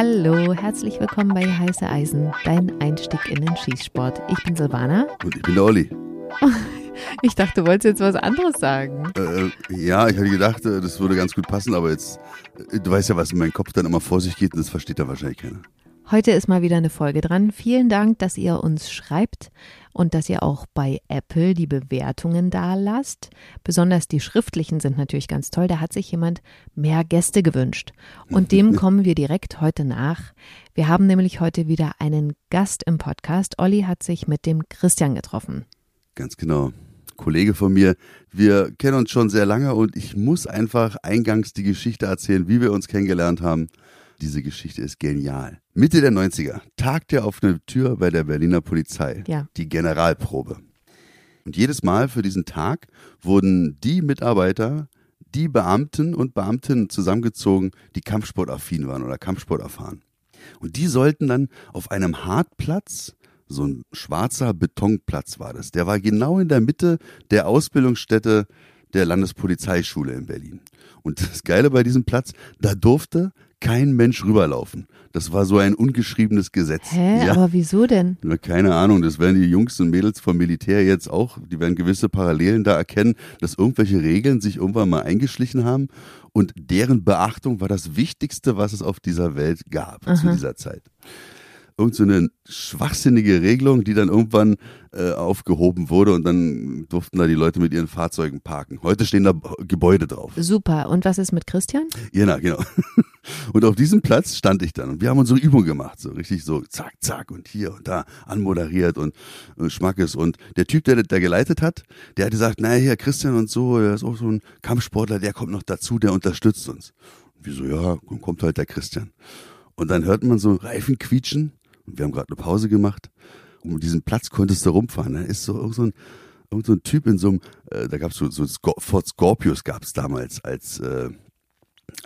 Hallo, herzlich willkommen bei Heiße Eisen, dein Einstieg in den Schießsport. Ich bin Silvana. Und ich bin der Olli. Ich dachte, du wolltest jetzt was anderes sagen. Äh, ja, ich hatte gedacht, äh, das würde ganz gut passen, aber jetzt, äh, du weißt ja, was in meinem Kopf dann immer vor sich geht und das versteht da wahrscheinlich keiner. Heute ist mal wieder eine Folge dran. Vielen Dank, dass ihr uns schreibt und dass ihr auch bei Apple die Bewertungen da lasst. Besonders die schriftlichen sind natürlich ganz toll. Da hat sich jemand mehr Gäste gewünscht. Und dem kommen wir direkt heute nach. Wir haben nämlich heute wieder einen Gast im Podcast. Olli hat sich mit dem Christian getroffen. Ganz genau. Kollege von mir. Wir kennen uns schon sehr lange und ich muss einfach eingangs die Geschichte erzählen, wie wir uns kennengelernt haben. Diese Geschichte ist genial. Mitte der 90er tagt er auf eine Tür bei der Berliner Polizei. Ja. Die Generalprobe. Und jedes Mal für diesen Tag wurden die Mitarbeiter, die Beamten und Beamtinnen zusammengezogen, die kampfsportaffin waren oder Kampfsport erfahren. Und die sollten dann auf einem Hartplatz so ein schwarzer Betonplatz war das. Der war genau in der Mitte der Ausbildungsstätte der Landespolizeischule in Berlin. Und das Geile bei diesem Platz, da durfte kein Mensch rüberlaufen. Das war so ein ungeschriebenes Gesetz. Hä? Ja. Aber wieso denn? Keine Ahnung. Das werden die Jungs und Mädels vom Militär jetzt auch. Die werden gewisse Parallelen da erkennen, dass irgendwelche Regeln sich irgendwann mal eingeschlichen haben. Und deren Beachtung war das Wichtigste, was es auf dieser Welt gab Aha. zu dieser Zeit irgend so eine schwachsinnige Regelung, die dann irgendwann äh, aufgehoben wurde und dann durften da die Leute mit ihren Fahrzeugen parken. Heute stehen da Gebäude drauf. Super. Und was ist mit Christian? Ja, na, genau. Und auf diesem Platz stand ich dann und wir haben unsere Übung gemacht, so richtig so zack, zack und hier und da anmoderiert und äh, Schmackes. Und der Typ, der der geleitet hat, der hat gesagt, naja, hier Christian und so, der ist auch so ein Kampfsportler, der kommt noch dazu, der unterstützt uns. Und wir so, ja, dann kommt halt der Christian. Und dann hört man so Reifen quietschen wir haben gerade eine Pause gemacht. Um diesen Platz konntest du rumfahren. Da ist so, so ein, so ein Typ in so einem, äh, da gab es so, so Ford Scorpius gab es damals als, äh,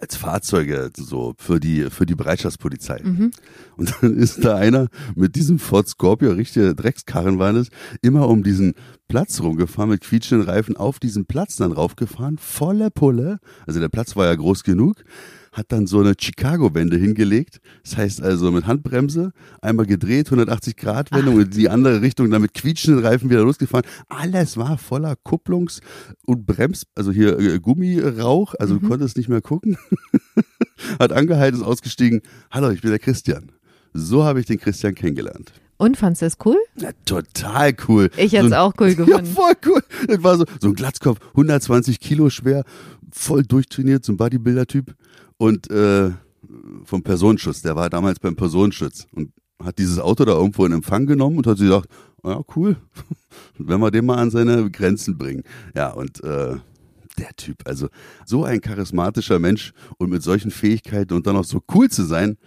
als Fahrzeuge so für die für die Bereitschaftspolizei. Mhm. Und dann ist da einer mit diesem Ford Scorpio, richtige Dreckskarren waren es, immer um diesen Platz rumgefahren mit quietschenden Reifen auf diesen Platz dann raufgefahren, voller Pulle. Also der Platz war ja groß genug hat dann so eine Chicago-Wende hingelegt. Das heißt also mit Handbremse, einmal gedreht, 180 Grad Wendung und die andere Richtung, dann mit quietschenden Reifen wieder losgefahren. Alles war voller Kupplungs- und Brems, also hier äh, Gummirauch, also mhm. du konntest nicht mehr gucken. hat angehalten, ist ausgestiegen. Hallo, ich bin der Christian. So habe ich den Christian kennengelernt. Und fandest du es cool? Ja, total cool. Ich hätte es so auch cool gefunden. Ja, voll cool. Das war so, so ein Glatzkopf, 120 Kilo schwer, voll durchtrainiert, so ein Bodybuilder-Typ und äh, vom Personenschutz. Der war damals beim Personenschutz und hat dieses Auto da irgendwo in Empfang genommen und hat sich gedacht, ja cool, wenn wir den mal an seine Grenzen bringen. Ja und äh, der Typ, also so ein charismatischer Mensch und mit solchen Fähigkeiten und dann auch so cool zu sein,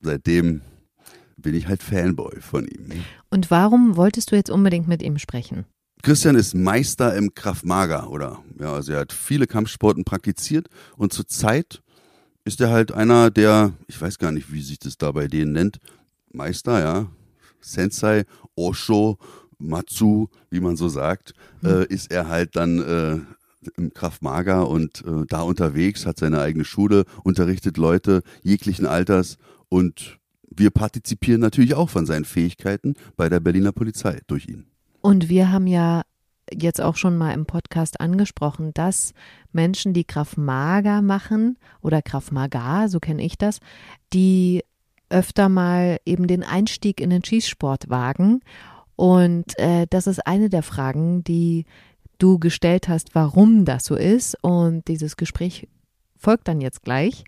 seitdem bin ich halt Fanboy von ihm. Und warum wolltest du jetzt unbedingt mit ihm sprechen? Christian ist Meister im Kraft Maga, oder? Ja, also er hat viele Kampfsporten praktiziert und zurzeit ist er halt einer der, ich weiß gar nicht, wie sich das da bei denen nennt, Meister, ja, Sensei, Osho, Matsu, wie man so sagt, mhm. äh, ist er halt dann äh, im Kraftmager und äh, da unterwegs, hat seine eigene Schule, unterrichtet Leute jeglichen Alters und wir partizipieren natürlich auch von seinen Fähigkeiten bei der Berliner Polizei durch ihn. Und wir haben ja jetzt auch schon mal im Podcast angesprochen, dass Menschen, die Krav Maga machen oder Maga, so kenne ich das, die öfter mal eben den Einstieg in den Schießsport wagen. Und äh, das ist eine der Fragen, die du gestellt hast, warum das so ist. Und dieses Gespräch folgt dann jetzt gleich.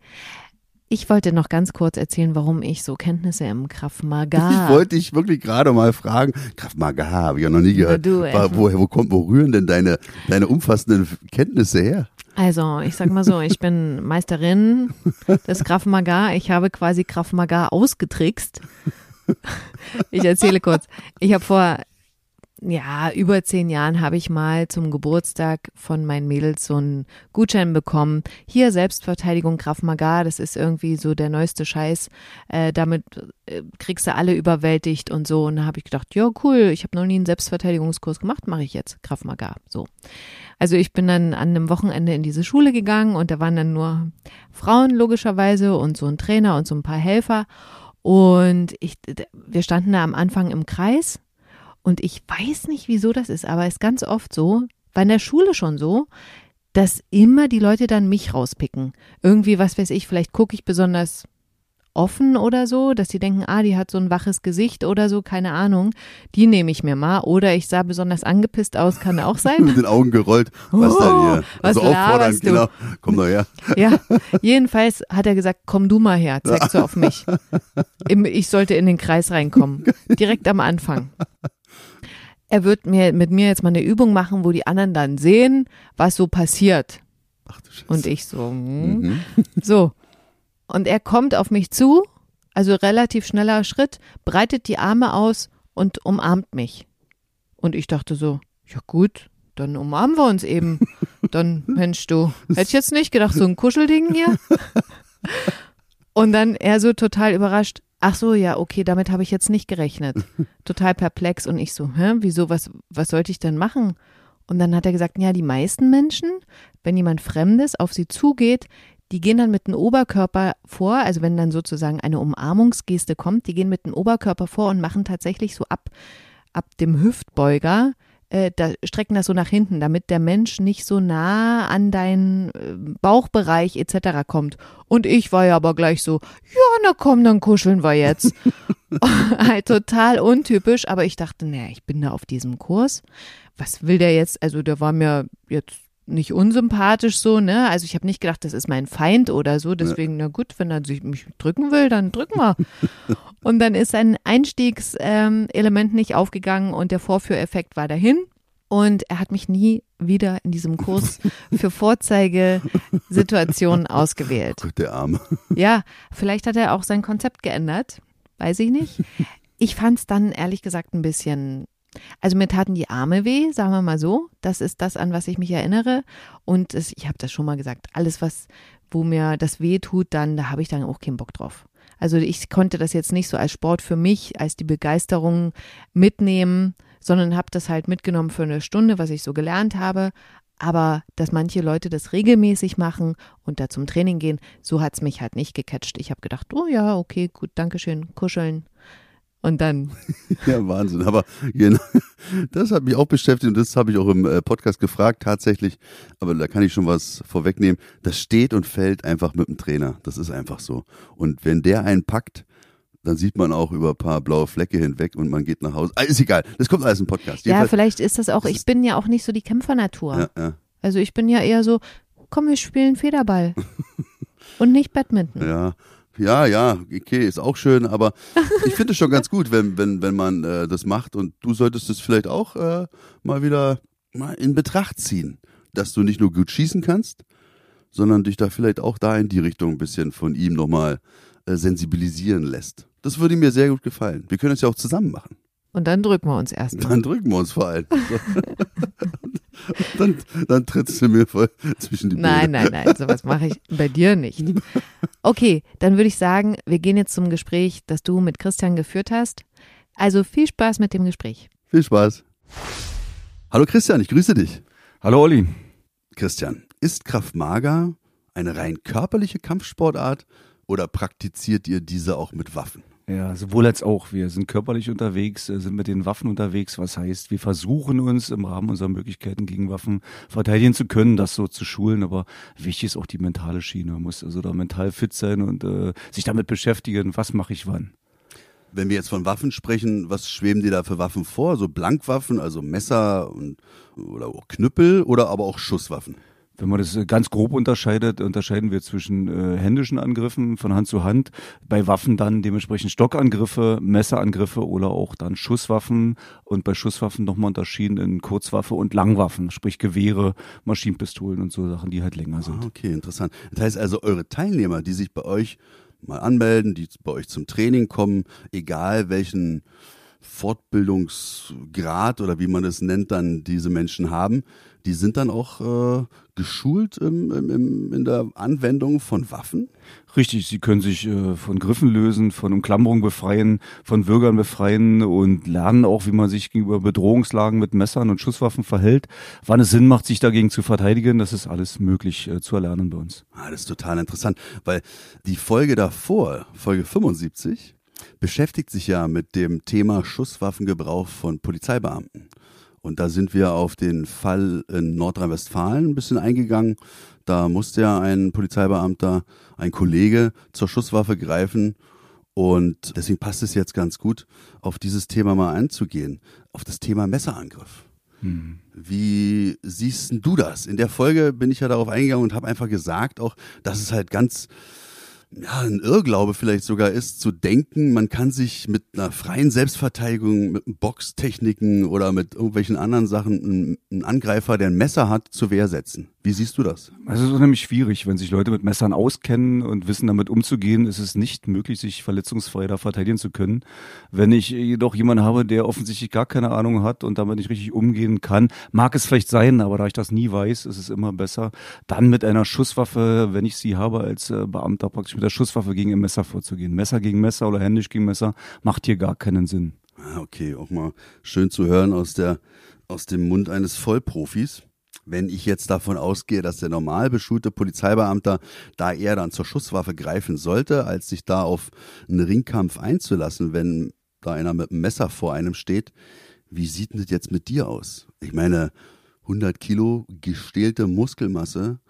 Ich wollte noch ganz kurz erzählen, warum ich so Kenntnisse im Krav Maga. Ich wollte dich wirklich gerade mal fragen. Krav Maga habe ich ja noch nie gehört. Du, wo, wo, wo, kommt, wo rühren denn deine, deine umfassenden Kenntnisse her? Also, ich sag mal so, ich bin Meisterin des Krav Maga. Ich habe quasi Krav Maga ausgetrickst. Ich erzähle kurz. Ich habe vor ja, über zehn Jahren habe ich mal zum Geburtstag von meinen Mädels so einen Gutschein bekommen. Hier Selbstverteidigung Graf Magar, das ist irgendwie so der neueste Scheiß. Äh, damit äh, kriegst du alle überwältigt und so. Und da habe ich gedacht, ja, cool, ich habe noch nie einen Selbstverteidigungskurs gemacht, mache ich jetzt Graf Magar. So. Also ich bin dann an einem Wochenende in diese Schule gegangen und da waren dann nur Frauen logischerweise und so ein Trainer und so ein paar Helfer. Und ich, wir standen da am Anfang im Kreis und ich weiß nicht, wieso das ist, aber es ist ganz oft so, war in der Schule schon so, dass immer die Leute dann mich rauspicken. Irgendwie, was weiß ich, vielleicht gucke ich besonders offen oder so, dass die denken, ah, die hat so ein waches Gesicht oder so, keine Ahnung. Die nehme ich mir mal. Oder ich sah besonders angepisst aus, kann auch sein. Mit den Augen gerollt. Was Oh, denn hier? was also auffordern, du? genau. Komm doch her. Ja, jedenfalls hat er gesagt, komm du mal her, zeig so auf mich. Ich sollte in den Kreis reinkommen. Direkt am Anfang. Er wird mir mit mir jetzt mal eine Übung machen, wo die anderen dann sehen, was so passiert. Ach du Scheiße. Und ich so, hm. Mhm. so. Und er kommt auf mich zu, also relativ schneller Schritt, breitet die Arme aus und umarmt mich. Und ich dachte so, ja gut, dann umarmen wir uns eben. Dann, Mensch, du, hätte ich jetzt nicht gedacht, so ein Kuschelding hier. Und dann er so total überrascht, ach so, ja, okay, damit habe ich jetzt nicht gerechnet. Total perplex und ich so, hä, wieso, was, was sollte ich denn machen? Und dann hat er gesagt, ja, die meisten Menschen, wenn jemand Fremdes auf sie zugeht, die gehen dann mit dem Oberkörper vor, also wenn dann sozusagen eine Umarmungsgeste kommt, die gehen mit dem Oberkörper vor und machen tatsächlich so ab, ab dem Hüftbeuger, äh, da strecken das so nach hinten, damit der Mensch nicht so nah an deinen äh, Bauchbereich etc. kommt. Und ich war ja aber gleich so, ja, na komm, dann kuscheln wir jetzt. halt total untypisch, aber ich dachte, naja, ich bin da auf diesem Kurs. Was will der jetzt? Also der war mir jetzt nicht unsympathisch so, ne? Also ich habe nicht gedacht, das ist mein Feind oder so. Deswegen, na gut, wenn er sich mich drücken will, dann drücken wir. und dann ist ein Einstiegselement Element nicht aufgegangen und der Vorführeffekt war dahin. Und er hat mich nie wieder in diesem Kurs für Vorzeigesituationen ausgewählt. Gott, der Arme. Ja, vielleicht hat er auch sein Konzept geändert. Weiß ich nicht. Ich fand es dann ehrlich gesagt ein bisschen. Also mir taten die Arme weh, sagen wir mal so. Das ist das, an was ich mich erinnere. Und es, ich habe das schon mal gesagt. Alles, was, wo mir das weh tut, dann, da habe ich dann auch keinen Bock drauf. Also ich konnte das jetzt nicht so als Sport für mich, als die Begeisterung mitnehmen, sondern habe das halt mitgenommen für eine Stunde, was ich so gelernt habe. Aber dass manche Leute das regelmäßig machen und da zum Training gehen, so hat's mich halt nicht gecatcht. Ich habe gedacht, oh ja, okay, gut, Dankeschön, kuscheln. Und dann, Ja, Wahnsinn. Aber genau, das hat mich auch beschäftigt und das habe ich auch im äh, Podcast gefragt tatsächlich. Aber da kann ich schon was vorwegnehmen. Das steht und fällt einfach mit dem Trainer. Das ist einfach so. Und wenn der einen packt, dann sieht man auch über ein paar blaue Flecke hinweg und man geht nach Hause. Ah, ist egal. Das kommt alles im Podcast. ja, Jedenfalls- vielleicht ist das auch, das ich bin ja auch nicht so die Kämpfernatur. ja, ja, Also ich bin ja eher so, komm, wir spielen Federball. und nicht Badminton. ja. Ja, ja, okay, ist auch schön, aber ich finde es schon ganz gut, wenn, wenn, wenn man äh, das macht und du solltest es vielleicht auch äh, mal wieder mal in Betracht ziehen, dass du nicht nur gut schießen kannst, sondern dich da vielleicht auch da in die Richtung ein bisschen von ihm nochmal äh, sensibilisieren lässt. Das würde mir sehr gut gefallen. Wir können es ja auch zusammen machen. Und dann drücken wir uns erstmal. Dann drücken wir uns vor allem. Dann, dann trittst du mir voll zwischen die Nein, Beine. nein, nein, sowas mache ich bei dir nicht. Okay, dann würde ich sagen, wir gehen jetzt zum Gespräch, das du mit Christian geführt hast. Also viel Spaß mit dem Gespräch. Viel Spaß. Hallo Christian, ich grüße dich. Hallo Olli. Christian, ist Kraft Maga eine rein körperliche Kampfsportart oder praktiziert ihr diese auch mit Waffen? Ja, sowohl als auch. Wir sind körperlich unterwegs, äh, sind mit den Waffen unterwegs. Was heißt, wir versuchen uns im Rahmen unserer Möglichkeiten gegen Waffen verteidigen zu können, das so zu schulen. Aber wichtig ist auch die mentale Schiene. Man muss also da mental fit sein und äh, sich damit beschäftigen, was mache ich wann. Wenn wir jetzt von Waffen sprechen, was schweben dir da für Waffen vor? So Blankwaffen, also Messer und, oder auch Knüppel oder aber auch Schusswaffen? Wenn man das äh, ganz grob unterscheidet, unterscheiden wir zwischen äh, händischen Angriffen von Hand zu Hand, bei Waffen dann dementsprechend Stockangriffe, Messerangriffe oder auch dann Schusswaffen und bei Schusswaffen nochmal unterschieden in Kurzwaffe und Langwaffen, sprich Gewehre, Maschinenpistolen und so Sachen, die halt länger Ah, sind. okay, interessant. Das heißt also, eure Teilnehmer, die sich bei euch mal anmelden, die bei euch zum Training kommen, egal welchen Fortbildungsgrad oder wie man es nennt, dann diese Menschen haben, die sind dann auch äh, geschult im, im, in der Anwendung von Waffen? Richtig, sie können sich äh, von Griffen lösen, von Umklammerung befreien, von Bürgern befreien und lernen auch, wie man sich gegenüber Bedrohungslagen mit Messern und Schusswaffen verhält. Wann es Sinn macht, sich dagegen zu verteidigen, das ist alles möglich äh, zu erlernen bei uns. Ah, das ist total interessant, weil die Folge davor, Folge 75, beschäftigt sich ja mit dem Thema Schusswaffengebrauch von Polizeibeamten. Und da sind wir auf den Fall in Nordrhein-Westfalen ein bisschen eingegangen. Da musste ja ein Polizeibeamter, ein Kollege zur Schusswaffe greifen. Und deswegen passt es jetzt ganz gut, auf dieses Thema mal einzugehen, auf das Thema Messerangriff. Hm. Wie siehst du das? In der Folge bin ich ja darauf eingegangen und habe einfach gesagt, auch, dass es halt ganz ja, ein Irrglaube vielleicht sogar ist, zu denken, man kann sich mit einer freien Selbstverteidigung, mit Boxtechniken oder mit irgendwelchen anderen Sachen einen Angreifer, der ein Messer hat, zur Wehr setzen. Wie siehst du das? Es ist nämlich schwierig, wenn sich Leute mit Messern auskennen und wissen, damit umzugehen, ist es nicht möglich, sich verletzungsfrei da verteidigen zu können. Wenn ich jedoch jemanden habe, der offensichtlich gar keine Ahnung hat und damit nicht richtig umgehen kann, mag es vielleicht sein, aber da ich das nie weiß, ist es immer besser, dann mit einer Schusswaffe, wenn ich sie habe als äh, Beamter, praktisch mit der Schusswaffe gegen ein Messer vorzugehen. Messer gegen Messer oder händisch gegen Messer macht hier gar keinen Sinn. Ah, okay, auch mal schön zu hören aus der aus dem Mund eines Vollprofis wenn ich jetzt davon ausgehe, dass der normal beschulte Polizeibeamter da eher dann zur Schusswaffe greifen sollte, als sich da auf einen Ringkampf einzulassen, wenn da einer mit einem Messer vor einem steht, wie sieht denn das jetzt mit dir aus? Ich meine, 100 Kilo gestählte Muskelmasse,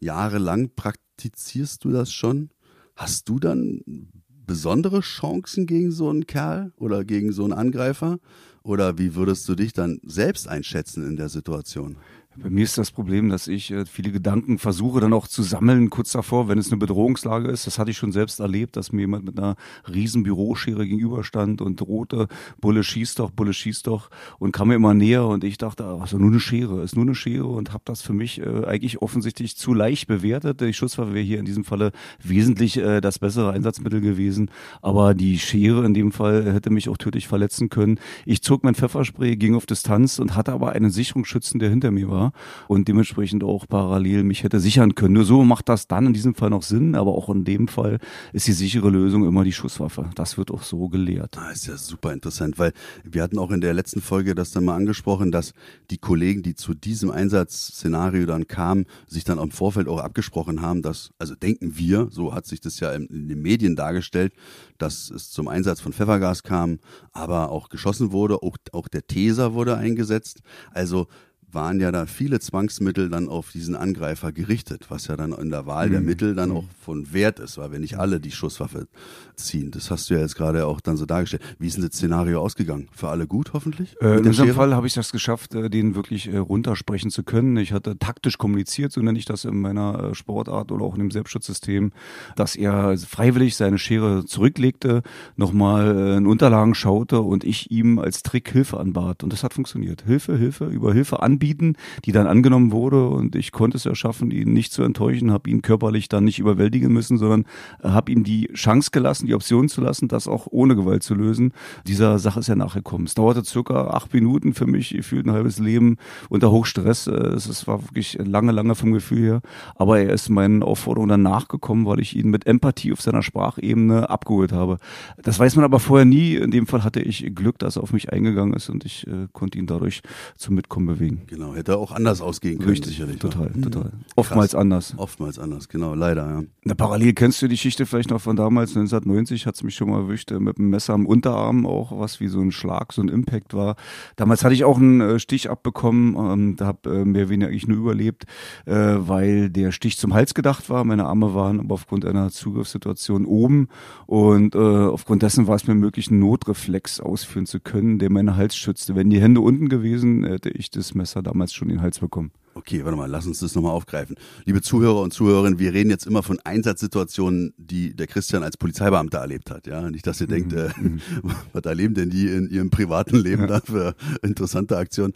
jahrelang praktizierst du das schon? Hast du dann besondere Chancen gegen so einen Kerl oder gegen so einen Angreifer? Oder wie würdest du dich dann selbst einschätzen in der Situation? Bei mir ist das Problem, dass ich äh, viele Gedanken versuche dann auch zu sammeln, kurz davor, wenn es eine Bedrohungslage ist. Das hatte ich schon selbst erlebt, dass mir jemand mit einer riesen Büroschere gegenüberstand und drohte, Bulle schießt doch, Bulle schießt doch und kam mir immer näher und ich dachte, also nur eine Schere, ist nur eine Schere und habe das für mich äh, eigentlich offensichtlich zu leicht bewertet. Die Schusswaffe wäre hier in diesem Falle wesentlich äh, das bessere Einsatzmittel gewesen, aber die Schere in dem Fall hätte mich auch tödlich verletzen können. Ich zog mein Pfefferspray, ging auf Distanz und hatte aber einen Sicherungsschützen, der hinter mir war und dementsprechend auch parallel mich hätte sichern können. Nur so macht das dann in diesem Fall noch Sinn, aber auch in dem Fall ist die sichere Lösung immer die Schusswaffe. Das wird auch so gelehrt. Das ah, ist ja super interessant, weil wir hatten auch in der letzten Folge das dann mal angesprochen, dass die Kollegen, die zu diesem Einsatzszenario dann kamen, sich dann im Vorfeld auch abgesprochen haben, dass, also denken wir, so hat sich das ja in, den Medien dargestellt, dass es zum Einsatz von Pfeffergas kam, aber auch geschossen wurde, auch, auch der Taser wurde eingesetzt. Also waren ja da viele Zwangsmittel dann auf diesen Angreifer gerichtet, was ja dann in der Wahl der mhm. Mittel dann mhm. auch von Wert ist, weil wir nicht alle die Schusswaffe ziehen. Das hast du ja jetzt gerade auch dann so dargestellt. Wie ist denn das Szenario ausgegangen? Für alle gut hoffentlich? Äh, in unserem Fall habe ich das geschafft, äh, den wirklich äh, runtersprechen zu können. Ich hatte taktisch kommuniziert, so nenne ich das in meiner äh, Sportart oder auch in dem Selbstschutzsystem, dass er freiwillig seine Schere zurücklegte, nochmal in Unterlagen schaute und ich ihm als Trick Hilfe anbat. Und das hat funktioniert. Hilfe, Hilfe, über Hilfe an anbieten, die dann angenommen wurde und ich konnte es ja schaffen, ihn nicht zu enttäuschen, habe ihn körperlich dann nicht überwältigen müssen, sondern habe ihm die Chance gelassen, die Option zu lassen, das auch ohne Gewalt zu lösen. Dieser Sache ist ja nachgekommen. Es dauerte circa acht Minuten für mich, ich fühlte ein halbes Leben unter Hochstress. Es war wirklich lange, lange vom Gefühl her. Aber er ist meinen Aufforderungen dann nachgekommen, weil ich ihn mit Empathie auf seiner Sprachebene abgeholt habe. Das weiß man aber vorher nie. In dem Fall hatte ich Glück, dass er auf mich eingegangen ist und ich äh, konnte ihn dadurch zum Mitkommen bewegen. Genau, hätte auch anders ausgehen können, Richtig, sicherlich. Total, ja. total. Mhm. Oftmals Krass. anders. Oftmals anders, genau, leider, ja. Na, parallel kennst du die Geschichte vielleicht noch von damals, 1990 hat es mich schon mal erwischt, äh, mit einem Messer am Unterarm, auch was wie so ein Schlag, so ein Impact war. Damals hatte ich auch einen äh, Stich abbekommen, ähm, da habe äh, mehr oder weniger eigentlich nur überlebt, äh, weil der Stich zum Hals gedacht war. Meine Arme waren aber aufgrund einer Zugriffssituation oben und äh, aufgrund dessen war es mir möglich, einen Notreflex ausführen zu können, der meinen Hals schützte. Wenn die Hände unten gewesen, hätte ich das Messer Messer damals schon in den Hals bekommen. Okay, warte mal, lass uns das nochmal aufgreifen. Liebe Zuhörer und Zuhörerinnen, wir reden jetzt immer von Einsatzsituationen, die der Christian als Polizeibeamter erlebt hat. Ja, nicht, dass ihr mhm. denkt, äh, mhm. was erleben denn die in ihrem privaten Leben ja. da für interessante Aktionen?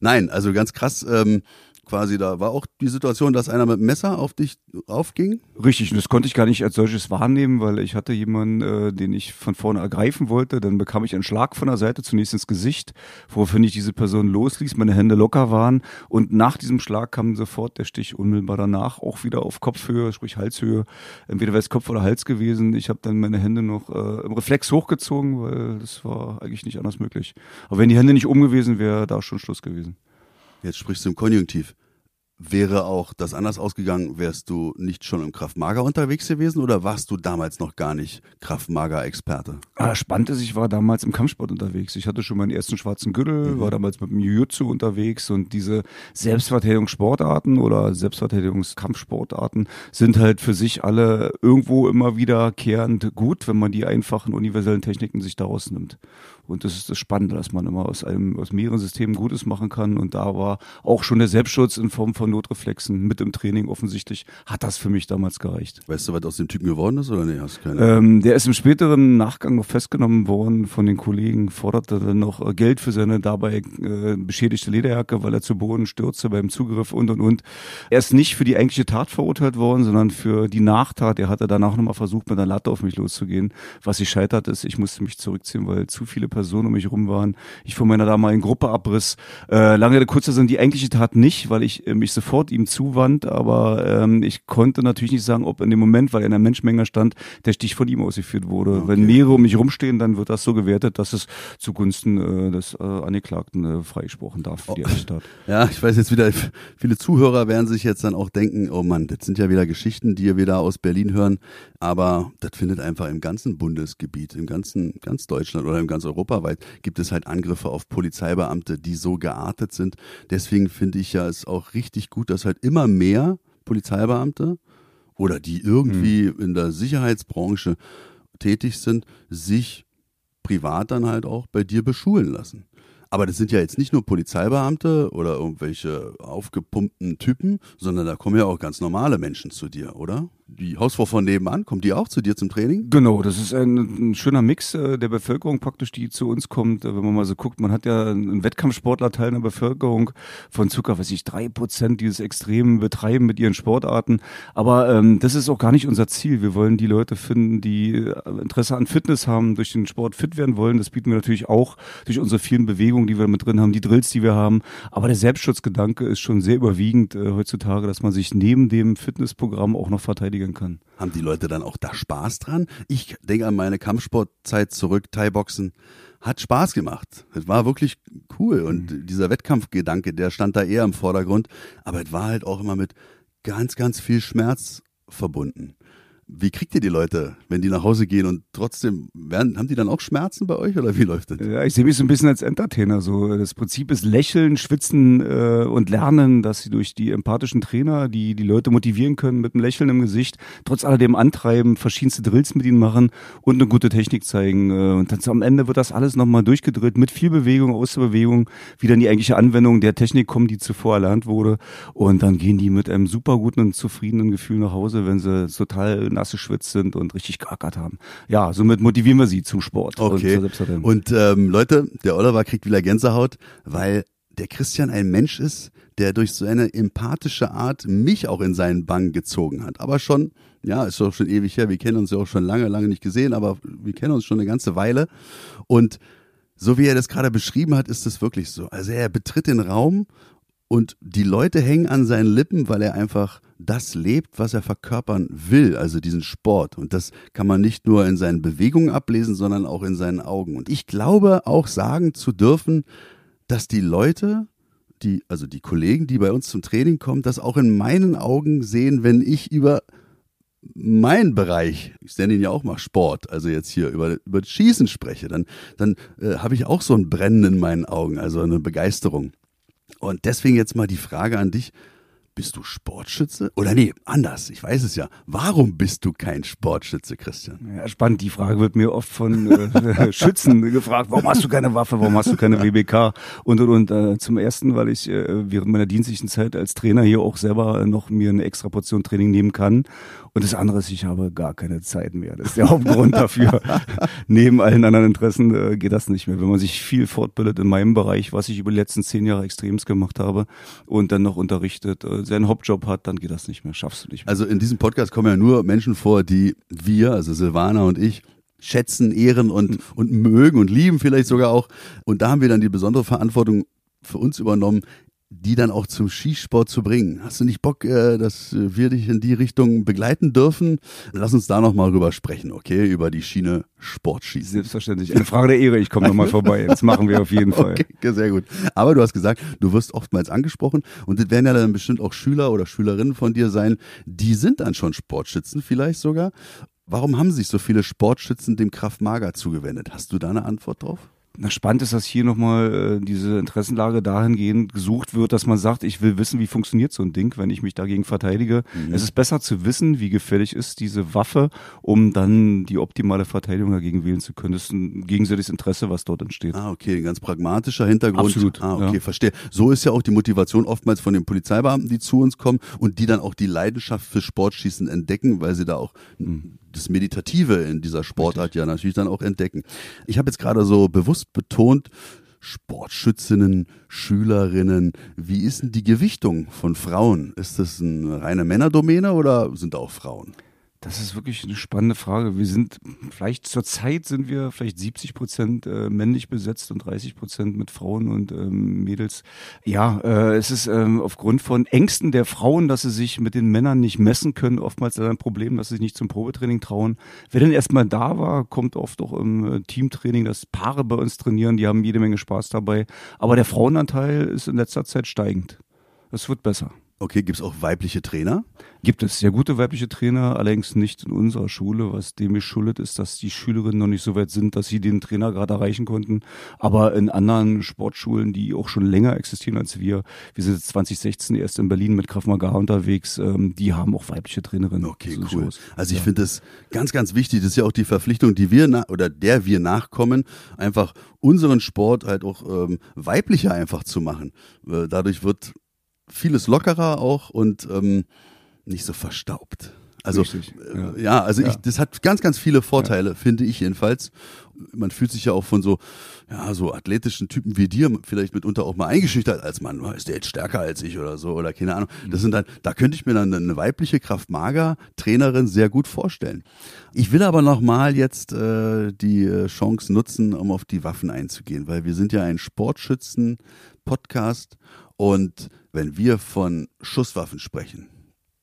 Nein, also ganz krass. Ähm, quasi da? War auch die Situation, dass einer mit dem Messer auf dich aufging? Richtig, und das konnte ich gar nicht als solches wahrnehmen, weil ich hatte jemanden, äh, den ich von vorne ergreifen wollte. Dann bekam ich einen Schlag von der Seite, zunächst ins Gesicht, woraufhin ich diese Person losließ, meine Hände locker waren. Und nach diesem Schlag kam sofort der Stich unmittelbar danach, auch wieder auf Kopfhöhe, sprich Halshöhe. Entweder wäre es Kopf oder Hals gewesen. Ich habe dann meine Hände noch äh, im Reflex hochgezogen, weil das war eigentlich nicht anders möglich. Aber wenn die Hände nicht um gewesen wäre, da schon Schluss gewesen. Jetzt sprichst du im Konjunktiv. Wäre auch das anders ausgegangen, wärst du nicht schon im Kraftmager unterwegs gewesen oder warst du damals noch gar nicht Kraftmager-Experte? Ah, spannend ist, ich war damals im Kampfsport unterwegs. Ich hatte schon meinen ersten schwarzen Gürtel, mhm. war damals mit dem Jiu-Jitsu unterwegs und diese Selbstverteidigungssportarten oder Selbstverteidigungskampfsportarten sind halt für sich alle irgendwo immer wiederkehrend gut, wenn man die einfachen universellen Techniken sich daraus nimmt. Und das ist das Spannende, dass man immer aus einem, aus mehreren Systemen Gutes machen kann. Und da war auch schon der Selbstschutz in Form von Notreflexen mit im Training offensichtlich, hat das für mich damals gereicht. Weißt du, was aus dem Typen geworden ist oder nee, hast keine? Ähm, der ist im späteren Nachgang noch festgenommen worden von den Kollegen, forderte dann noch äh, Geld für seine dabei äh, beschädigte Lederjacke, weil er zu Boden stürzte beim Zugriff und und und. Er ist nicht für die eigentliche Tat verurteilt worden, sondern für die Nachtat. Er hatte danach nochmal versucht, mit einer Latte auf mich loszugehen. Was ich scheitert ist, ich musste mich zurückziehen, weil zu viele Personen Personen um mich rum waren. Ich von meiner damaligen Gruppe abriss. Äh, lange kurzer sind die eigentliche Tat nicht, weil ich äh, mich sofort ihm zuwand, aber ähm, ich konnte natürlich nicht sagen, ob in dem Moment, weil er in der Menschenmenge stand, der Stich von ihm ausgeführt wurde. Okay. Wenn mehrere um mich rumstehen, dann wird das so gewertet, dass es zugunsten äh, des äh, Angeklagten äh, freigesprochen darf für oh. die Tat. Ja, ich weiß jetzt wieder, viele Zuhörer werden sich jetzt dann auch denken, oh Mann, das sind ja wieder Geschichten, die ihr wieder aus Berlin hören, aber das findet einfach im ganzen Bundesgebiet, im ganzen, ganz Deutschland oder im ganz Europa europaweit gibt es halt Angriffe auf Polizeibeamte, die so geartet sind. Deswegen finde ich ja es auch richtig gut, dass halt immer mehr Polizeibeamte oder die irgendwie mhm. in der Sicherheitsbranche tätig sind, sich privat dann halt auch bei dir beschulen lassen. Aber das sind ja jetzt nicht nur Polizeibeamte oder irgendwelche aufgepumpten Typen, sondern da kommen ja auch ganz normale Menschen zu dir, oder? Die Hausfrau von nebenan, kommt die auch zu dir zum Training? Genau, das ist ein, ein schöner Mix äh, der Bevölkerung praktisch, die zu uns kommt. Äh, wenn man mal so guckt, man hat ja einen Wettkampfsportlerteil in der Bevölkerung von circa, weiß ich, drei Prozent, die es extrem betreiben mit ihren Sportarten. Aber ähm, das ist auch gar nicht unser Ziel. Wir wollen die Leute finden, die äh, Interesse an Fitness haben, durch den Sport fit werden wollen. Das bieten wir natürlich auch durch unsere vielen Bewegungen, die wir mit drin haben, die Drills, die wir haben. Aber der Selbstschutzgedanke ist schon sehr überwiegend äh, heutzutage, dass man sich neben dem Fitnessprogramm auch noch verteidigt verteidigen kann. Haben die Leute dann auch da Spaß dran? Ich denke an meine Kampfsportzeit zurück, Thai-Boxen. Hat Spaß gemacht. Es war wirklich cool. Und mhm. dieser Wettkampfgedanke, der stand da eher im Vordergrund. Aber es war halt auch immer mit ganz, ganz viel Schmerz verbunden. Wie kriegt ihr die Leute, wenn die nach Hause gehen und trotzdem werden, haben die dann auch Schmerzen bei euch oder wie läuft das? Ja, ich sehe mich so ein bisschen als Entertainer. So das Prinzip ist Lächeln, Schwitzen äh, und Lernen, dass sie durch die empathischen Trainer, die die Leute motivieren können mit einem Lächeln im Gesicht, trotz alledem antreiben, verschiedenste Drills mit ihnen machen und eine gute Technik zeigen. Äh, und dann am Ende wird das alles nochmal durchgedreht mit viel Bewegung, aus der Bewegung, wieder in die eigentliche Anwendung der Technik kommen, die zuvor erlernt wurde. Und dann gehen die mit einem super guten und zufriedenen Gefühl nach Hause, wenn sie total nass geschwitzt sind und richtig geackert haben. Ja, somit motivieren wir sie zum Sport. Okay. Und, und ähm, Leute, der Oliver kriegt wieder Gänsehaut, weil der Christian ein Mensch ist, der durch so eine empathische Art mich auch in seinen Bann gezogen hat. Aber schon, ja, ist doch schon ewig her. Wir kennen uns ja auch schon lange, lange nicht gesehen, aber wir kennen uns schon eine ganze Weile. Und so wie er das gerade beschrieben hat, ist es wirklich so. Also er betritt den Raum und die Leute hängen an seinen Lippen, weil er einfach das lebt, was er verkörpern will, also diesen Sport. Und das kann man nicht nur in seinen Bewegungen ablesen, sondern auch in seinen Augen. Und ich glaube auch sagen zu dürfen, dass die Leute, die, also die Kollegen, die bei uns zum Training kommen, das auch in meinen Augen sehen, wenn ich über meinen Bereich, ich nenne ihn ja auch mal Sport, also jetzt hier über, über Schießen spreche, dann, dann äh, habe ich auch so ein Brennen in meinen Augen, also eine Begeisterung. Und deswegen jetzt mal die Frage an dich. Bist du Sportschütze? Oder nee, anders, ich weiß es ja. Warum bist du kein Sportschütze, Christian? Ja, spannend. Die Frage wird mir oft von äh, Schützen gefragt. Warum hast du keine Waffe? Warum hast du keine WBK? Und, und, und. Äh, zum ersten, weil ich äh, während meiner dienstlichen Zeit als Trainer hier auch selber noch mir eine extra Portion Training nehmen kann. Und das andere ist, ich habe gar keine Zeit mehr. Das ist der Hauptgrund dafür. Neben allen anderen Interessen äh, geht das nicht mehr. Wenn man sich viel fortbildet in meinem Bereich, was ich über die letzten zehn Jahre extremst gemacht habe und dann noch unterrichtet, äh, seinen Hauptjob hat, dann geht das nicht mehr. Schaffst du nicht mehr. Also in diesem Podcast kommen ja nur Menschen vor, die wir, also Silvana und ich, schätzen, ehren und, und mögen und lieben vielleicht sogar auch. Und da haben wir dann die besondere Verantwortung für uns übernommen, die dann auch zum Skisport zu bringen. Hast du nicht Bock, äh, dass wir dich in die Richtung begleiten dürfen? Lass uns da nochmal rüber sprechen, okay? Über die Schiene Sportschießen. Selbstverständlich. Eine Frage der Ehre, ich komme nochmal vorbei. Das machen wir auf jeden Fall. Okay, sehr gut. Aber du hast gesagt, du wirst oftmals angesprochen und das werden ja dann bestimmt auch Schüler oder Schülerinnen von dir sein, die sind dann schon Sportschützen vielleicht sogar. Warum haben sich so viele Sportschützen dem Kraftmager zugewendet? Hast du da eine Antwort drauf? Na, spannend ist, dass hier nochmal äh, diese Interessenlage dahingehend gesucht wird, dass man sagt, ich will wissen, wie funktioniert so ein Ding, wenn ich mich dagegen verteidige. Mhm. Es ist besser zu wissen, wie gefährlich ist diese Waffe, um dann die optimale Verteidigung dagegen wählen zu können. Das ist ein gegenseitiges Interesse, was dort entsteht. Ah, okay, ein ganz pragmatischer Hintergrund. Absolut. Ah, okay, ja. verstehe. So ist ja auch die Motivation oftmals von den Polizeibeamten, die zu uns kommen und die dann auch die Leidenschaft für Sportschießen entdecken, weil sie da auch mhm das Meditative in dieser Sportart ja natürlich dann auch entdecken. Ich habe jetzt gerade so bewusst betont, Sportschützinnen, Schülerinnen, wie ist denn die Gewichtung von Frauen? Ist das eine reine Männerdomäne oder sind da auch Frauen? Das ist wirklich eine spannende Frage. Wir sind vielleicht zur Zeit sind wir vielleicht 70 Prozent äh, männlich besetzt und 30 Prozent mit Frauen und ähm, Mädels. Ja, äh, es ist ähm, aufgrund von Ängsten der Frauen, dass sie sich mit den Männern nicht messen können, oftmals ein Problem, dass sie sich nicht zum Probetraining trauen. Wer denn erstmal da war, kommt oft auch im äh, Teamtraining, dass Paare bei uns trainieren, die haben jede Menge Spaß dabei. Aber der Frauenanteil ist in letzter Zeit steigend. Es wird besser. Okay, gibt's auch weibliche Trainer? Gibt es sehr gute weibliche Trainer, allerdings nicht in unserer Schule, was dem geschuldet ist, dass die Schülerinnen noch nicht so weit sind, dass sie den Trainer gerade erreichen konnten. Aber in anderen Sportschulen, die auch schon länger existieren als wir, wir sind jetzt 2016 erst in Berlin mit Krav Maga unterwegs, ähm, die haben auch weibliche Trainerinnen. Okay, cool. Shows. Also ich ja. finde das ganz, ganz wichtig. Das ist ja auch die Verpflichtung, die wir oder der wir nachkommen, einfach unseren Sport halt auch ähm, weiblicher einfach zu machen. Äh, dadurch wird vieles lockerer auch und ähm, nicht so verstaubt. Also Richtig, äh, ja. ja. also ja. ich, das hat ganz, ganz viele Vorteile, ja. finde ich jedenfalls. Man fühlt sich ja auch von so, ja, so athletischen Typen wie dir vielleicht mitunter auch mal eingeschüchtert als Mann. Ist der jetzt stärker als ich oder so oder keine Ahnung. Das sind dann, da könnte ich mir dann eine weibliche Kraftmager-Trainerin sehr gut vorstellen. Ich will aber nochmal jetzt äh, die äh, Chance nutzen, um auf die Waffen einzugehen, weil wir sind ja ein Sportschützen-Podcast und wenn wir von Schusswaffen sprechen,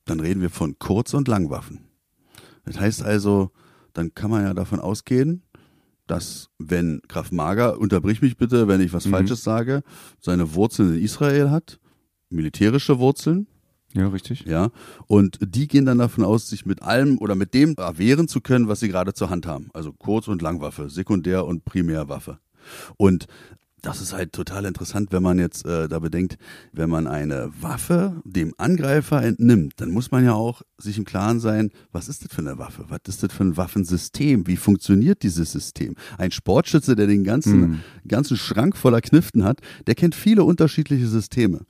dann reden wir von Kurz- und Langwaffen. Das heißt also, dann kann man ja davon ausgehen, dass wenn Kraft Mager, unterbrich mich bitte, wenn ich was mhm. Falsches sage, seine Wurzeln in Israel hat, militärische Wurzeln. Ja, richtig. Ja. Und die gehen dann davon aus, sich mit allem oder mit dem erwehren zu können, was sie gerade zur Hand haben. Also Kurz- und Langwaffe, Sekundär- und Primärwaffe. Und das ist halt total interessant, wenn man jetzt äh, da bedenkt, wenn man eine Waffe dem Angreifer entnimmt, dann muss man ja auch sich im Klaren sein, was ist das für eine Waffe? Was ist das für ein Waffensystem? Wie funktioniert dieses System? Ein Sportschütze, der den ganzen, hm. ganzen Schrank voller Kniften hat, der kennt viele unterschiedliche Systeme.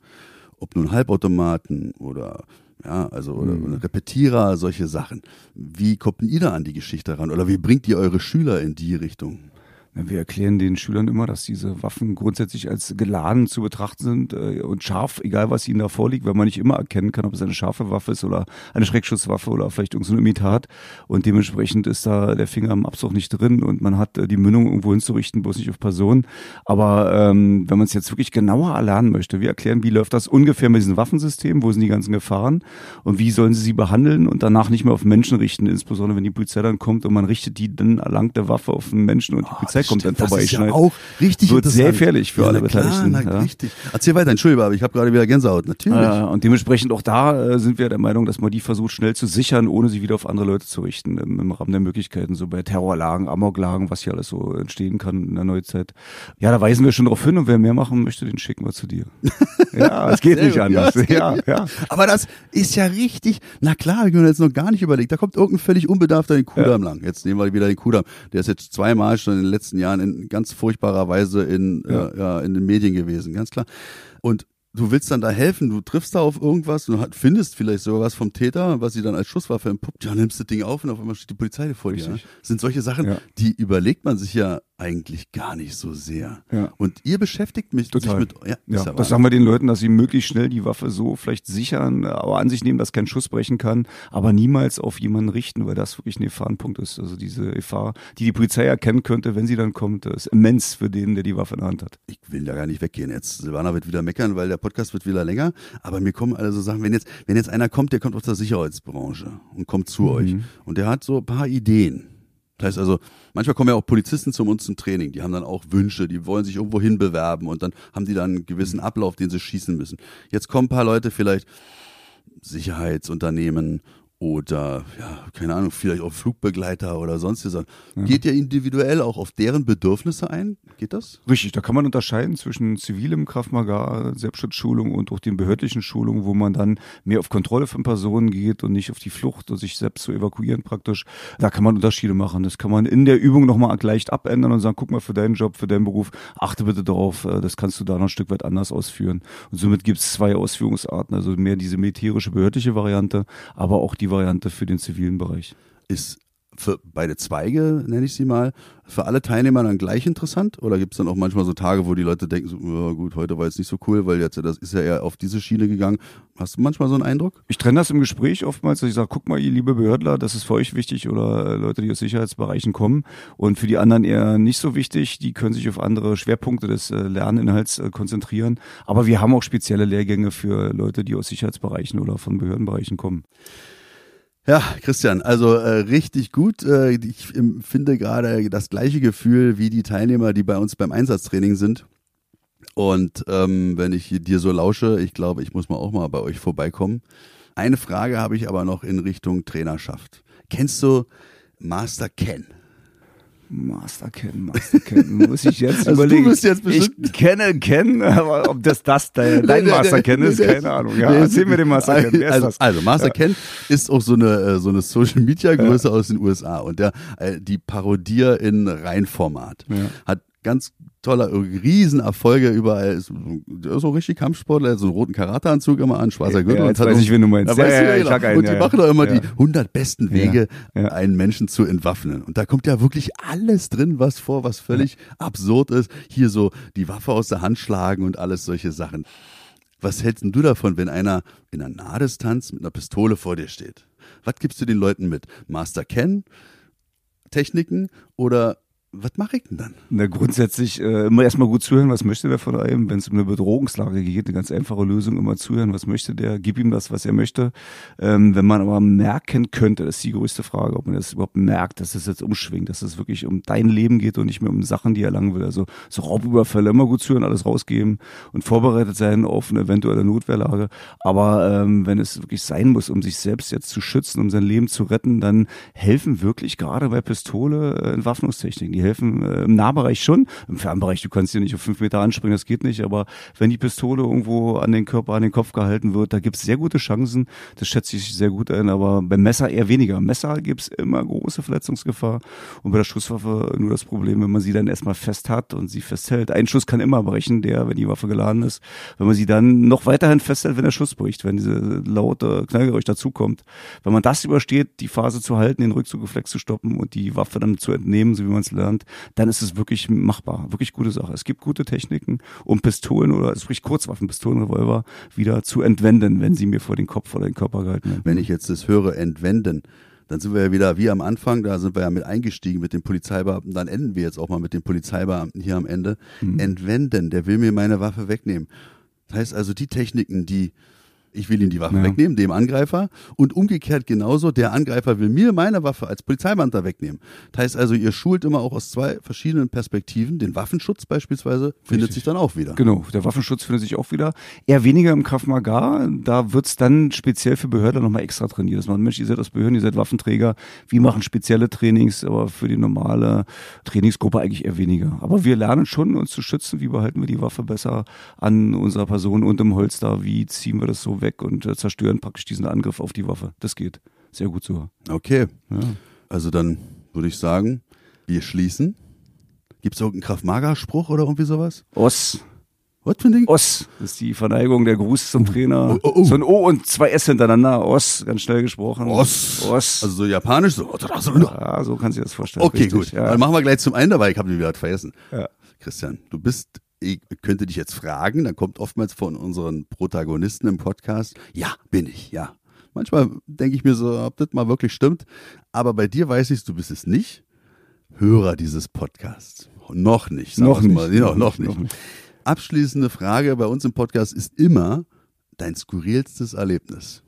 Ob nun Halbautomaten oder ja, also oder, hm. Repetierer, solche Sachen. Wie kommt ihr da an die Geschichte ran? Oder wie bringt ihr eure Schüler in die Richtung? Wir erklären den Schülern immer, dass diese Waffen grundsätzlich als geladen zu betrachten sind äh, und scharf, egal was ihnen da vorliegt, weil man nicht immer erkennen kann, ob es eine scharfe Waffe ist oder eine Schreckschusswaffe oder vielleicht irgendein so Imitat. Und dementsprechend ist da der Finger im Abzug nicht drin und man hat äh, die Mündung irgendwo hinzurichten, bloß nicht auf Personen. Aber ähm, wenn man es jetzt wirklich genauer erlernen möchte, wir erklären, wie läuft das ungefähr mit diesem Waffensystem, wo sind die ganzen Gefahren und wie sollen sie sie behandeln und danach nicht mehr auf Menschen richten, insbesondere wenn die Polizei dann kommt und man richtet die dann erlangte Waffe auf einen Menschen und die Polizei Polizei kommt dann das vorbei. ist ja auch richtig Wird sehr gefährlich für ja, alle na klar, Beteiligten. Na, ja. Richtig. Erzähl weiter, Entschuldigung, aber ich habe gerade wieder Gänsehaut. Natürlich. Äh, und dementsprechend auch da äh, sind wir der Meinung, dass man die versucht schnell zu sichern, ohne sie wieder auf andere Leute zu richten, im, im Rahmen der Möglichkeiten, so bei Terrorlagen, Amoklagen, was hier alles so entstehen kann in der Neuzeit. Ja, da weisen wir schon darauf hin und wer mehr machen möchte, den schicken wir zu dir. ja, es geht nicht anders. Ja, Ja, ja. Aber das ist ja richtig. Na klar, ich mir jetzt noch gar nicht überlegt. Da kommt irgendein völlig unbedarfter den Kudamm lang. Jetzt nehmen wir wieder den Kudamm. Der ist jetzt zweimal schon in den letzten Jahren in ganz furchtbarer Weise in, Ja. äh, ja, in den Medien gewesen, ganz klar. Und du willst dann da helfen, du triffst da auf irgendwas, du hat- findest vielleicht sogar was vom Täter, was sie dann als Schusswaffe entpuppt. Ja, nimmst das Ding auf und auf einmal steht die Polizei vor dir. Das sind solche Sachen, Ja. die überlegt man sich ja eigentlich gar nicht so sehr. Ja. Und ihr beschäftigt mich Total. mit, ja, Ja, ist das sagen wir den Leuten, dass sie möglichst schnell die Waffe so vielleicht sichern, aber an sich nehmen, dass kein Schuss brechen kann, aber niemals auf jemanden richten, weil das wirklich ein Gefahrenpunkt ist. Also diese Gefahr, die die Polizei erkennen könnte, wenn sie dann kommt, ist immens für den, der die Waffe in der Hand hat. ich will da gar nicht weggehen. Jetzt Silvana wird wieder meckern, weil der Podcast wird wieder länger. Aber mir kommen alle so Sachen, wenn jetzt, wenn jetzt einer kommt, der kommt aus der Sicherheitsbranche und kommt zu euch und der hat so ein paar Ideen. Das heißt also, manchmal kommen ja auch Polizisten zu uns zum Training, die haben dann auch Wünsche, die wollen sich irgendwo hin bewerben und dann haben die dann einen gewissen Ablauf, den sie schießen müssen. Jetzt kommen ein paar Leute vielleicht Sicherheitsunternehmen oder ja, keine Ahnung, vielleicht auch Flugbegleiter oder sonstige Sachen. Geht ihr individuell auch auf deren Bedürfnisse ein? Geht das? Richtig, da kann man unterscheiden zwischen zivilem Kraftmagar, Selbstschutzschulung und auch den behördlichen Schulungen, wo man dann mehr auf Kontrolle von Personen geht und nicht auf die Flucht und sich selbst zu evakuieren praktisch. Da kann man Unterschiede machen. Das kann man in der Übung nochmal leicht abändern und sagen, guck mal für deinen Job, für deinen Beruf, achte bitte darauf, äh, das kannst du da noch ein Stück weit anders ausführen. Und somit gibt es zwei Ausführungsarten, also mehr diese militärische, behördliche Variante, aber auch die Variante für den zivilen Bereich. ist für beide Zweige, nenne ich sie mal, für alle Teilnehmer dann gleich interessant? Oder gibt es dann auch manchmal so Tage, wo die Leute denken, so, ja, gut, heute war jetzt nicht so cool, weil jetzt das ist ja eher auf diese Schiene gegangen. Hast du manchmal so einen Eindruck? Ich trenne das im Gespräch oftmals, dass ich sage, guck mal, ihr liebe Behördler, das ist für euch wichtig oder Leute, die aus Sicherheitsbereichen kommen und für die anderen eher nicht so wichtig, die können sich auf andere Schwerpunkte des äh, Lerninhalts äh, konzentrieren. Aber wir haben auch spezielle Lehrgänge für Leute, die aus Sicherheitsbereichen oder von Behördenbereichen kommen. Ja, Christian, also äh, richtig gut. Äh, ich empfinde gerade das gleiche Gefühl wie die Teilnehmer, die bei uns beim Einsatztraining sind. Und ähm, wenn ich dir so lausche, ich glaube, ich muss mal auch mal bei euch vorbeikommen. Eine Frage habe ich aber noch in Richtung Trainerschaft. Kennst du Master Ken? Master kennen, Master kennen, muss ich jetzt Also du überlegen. bist jetzt bestimmt- ich kenne, kennen, aber ob das das dein, dein Nee, nee, Master nee, kennen ist, keine Ahnung. Ja, erzähl mir den Master kennen. Wer ist also, das? also Master Ken ist auch so eine äh, so eine Social Media Größe aus den USA und der äh, die Parodier in Reinformat Ja. hat ganz tolle Riesenerfolge überall so richtig Kampfsportler, so einen roten Karateanzug immer an, schwarzer Ja, Gürtel jetzt und weiß ich, wen du meinst. Ja, Ja, ja, ja, genau. einen, und die ja, ja. machen doch immer Ja. die 100 besten Wege, Ja. einen Menschen zu entwaffnen. Und da kommt ja wirklich alles drin, was vor, was völlig absurd ist. Hier so die Waffe aus der Hand schlagen und alles solche Sachen. Was hältst du davon, wenn einer in einer Nahdistanz mit einer Pistole vor dir steht? Was gibst du den Leuten mit? Master Ken, Techniken oder was mache ich denn dann? Na, grundsätzlich äh, immer erstmal gut zuhören, was möchte der von einem, wenn es um eine Bedrohungslage geht, eine ganz einfache Lösung, immer zuhören, was möchte der, gib ihm das, was er möchte. Ähm, wenn man aber merken könnte, das ist die größte Frage, ob man das überhaupt merkt, dass es jetzt umschwingt, dass es wirklich um dein Leben geht und nicht mehr um Sachen, die er erlangen will. Also so Raubüberfälle, immer gut zuhören, alles rausgeben und vorbereitet sein auf eine eventuelle Notwehrlage. Aber ähm, wenn es wirklich sein muss, um sich selbst jetzt zu schützen, um sein Leben zu retten, dann helfen wirklich gerade bei Pistole äh, Entwaffnungstechniken. Die helfen äh, im Nahbereich schon, im Fernbereich, du kannst dir nicht auf fünf Meter anspringen, das geht nicht, aber wenn die Pistole irgendwo an den Körper, an den Kopf gehalten wird, da gibt's sehr gute Chancen, das schätze ich sehr gut ein, aber beim Messer eher weniger. Messer gibt's immer große Verletzungsgefahr und bei der Schusswaffe nur das Problem, wenn man sie dann erstmal fest hat und sie festhält. Ein Schuss kann immer brechen, der, wenn die Waffe geladen ist. Wenn man sie dann noch weiterhin festhält, wenn der Schuss bricht, wenn diese laute Knallgeräusch dazukommt. Wenn man das übersteht, die Phase zu halten, den Rückzugreflex zu stoppen und die Waffe dann zu entnehmen, so wie man es lernt, dann ist es wirklich machbar. Wirklich gute Sache. Es gibt gute Techniken, um Pistolen oder sprich Kurzwaffen, Pistolen, Revolver wieder zu entwenden, wenn sie mir vor den Kopf oder den Körper gehalten werden. Wenn ich jetzt das höre, entwenden, dann sind wir ja wieder wie am Anfang, da sind wir ja mit eingestiegen mit den Polizeibeamten, dann enden wir jetzt auch mal mit den Polizeibeamten hier am Ende. Entwenden, der will mir meine Waffe wegnehmen. Das heißt also, die Techniken, die Ich will ihm die Waffe Ja. wegnehmen, dem Angreifer. Und umgekehrt genauso, der Angreifer will mir meine Waffe als Polizeibeamter wegnehmen. Das heißt also, ihr schult immer auch aus zwei verschiedenen Perspektiven. Den Waffenschutz beispielsweise findet Richtig. sich dann auch wieder. Genau, der Waffenschutz findet sich auch wieder. Eher weniger im Krav Maga, da wird's dann speziell für Behörden nochmal extra trainiert. Das machen Mensch, ihr seid aus Behörden, ihr seid Waffenträger, wir machen spezielle Trainings, aber für die normale Trainingsgruppe eigentlich eher weniger. Aber wir lernen schon, uns zu schützen, wie behalten wir die Waffe besser an unserer Person und im Holster, wie ziehen wir das so weg und äh, zerstören praktisch diesen Angriff auf die Waffe. Das geht. Sehr gut so. Okay. Ja. Also dann würde ich sagen, wir schließen. Gibt es irgendeinen Kraft-Mager-Spruch oder irgendwie sowas? Os. Was für ein Ding? Os. Das ist die Verneigung, der Gruß zum Trainer. Oh, oh, oh. So ein O und zwei S hintereinander. Os, ganz schnell gesprochen. Os. Os. Also so japanisch, so. Ja, so kannst du dir das vorstellen. Okay, Richtig, gut. Ja. Dann machen wir gleich zum einen dabei. Ich habe den wieder vergessen. Ja. Christian, du bist, ich könnte dich jetzt fragen, dann kommt oftmals von unseren Protagonisten im Podcast, ja, bin ich, ja. Manchmal denke ich mir so, ob das mal wirklich stimmt. Aber bei dir weiß ich, du bist es nicht. Hörer dieses Podcasts. Noch nicht. Noch nicht. Mal. Genau, noch Noch nicht. Abschließende Frage bei uns im Podcast ist immer dein skurrilstes Erlebnis.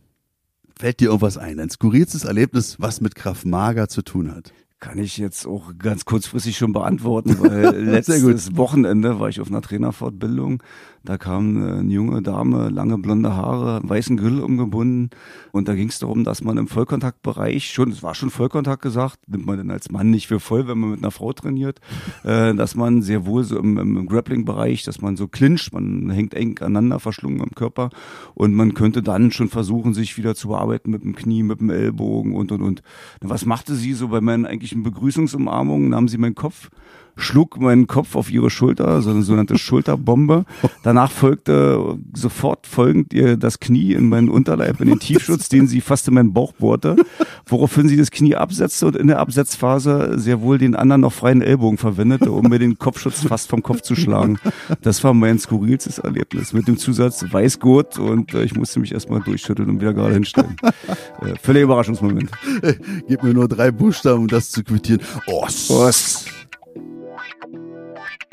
Fällt dir irgendwas ein? Dein skurrilstes Erlebnis, was mit Kraft Mager zu tun hat? Kann ich jetzt auch ganz kurzfristig schon beantworten, weil letztes Wochenende war ich auf einer Trainerfortbildung. Da kam eine junge Dame, lange blonde Haare, weißen Grill umgebunden. Und da ging es darum, dass man im Vollkontaktbereich schon, es war schon Vollkontakt gesagt, nimmt man denn als Mann nicht für voll, wenn man mit einer Frau trainiert, äh, dass man sehr wohl so im, im Grappling-Bereich, dass man so clincht, man hängt eng aneinander, verschlungen am Körper. Und man könnte dann schon versuchen, sich wieder zu bearbeiten mit dem Knie, mit dem Ellbogen und, und, und. Was machte sie so bei meinen eigentlichen Begrüßungsumarmungen? Nahm sie meinen Kopf, schlug meinen Kopf auf ihre Schulter, so eine sogenannte Schulterbombe. Danach folgte sofort folgend ihr das Knie in meinen Unterleib, in den Tiefschutz, den sie fast in meinen Bauch bohrte, woraufhin sie das Knie absetzte und in der Absetzphase sehr wohl den anderen noch freien Ellbogen verwendete, um mir den Kopfschutz fast vom Kopf zu schlagen. Das war mein skurrilstes Erlebnis mit dem Zusatz Weißgurt und äh, ich musste mich erstmal durchschütteln und wieder gerade hinstellen. Äh, völliger Überraschungsmoment. Gib mir nur drei Buchstaben, um das zu quittieren. Ost. Ost. Thank you.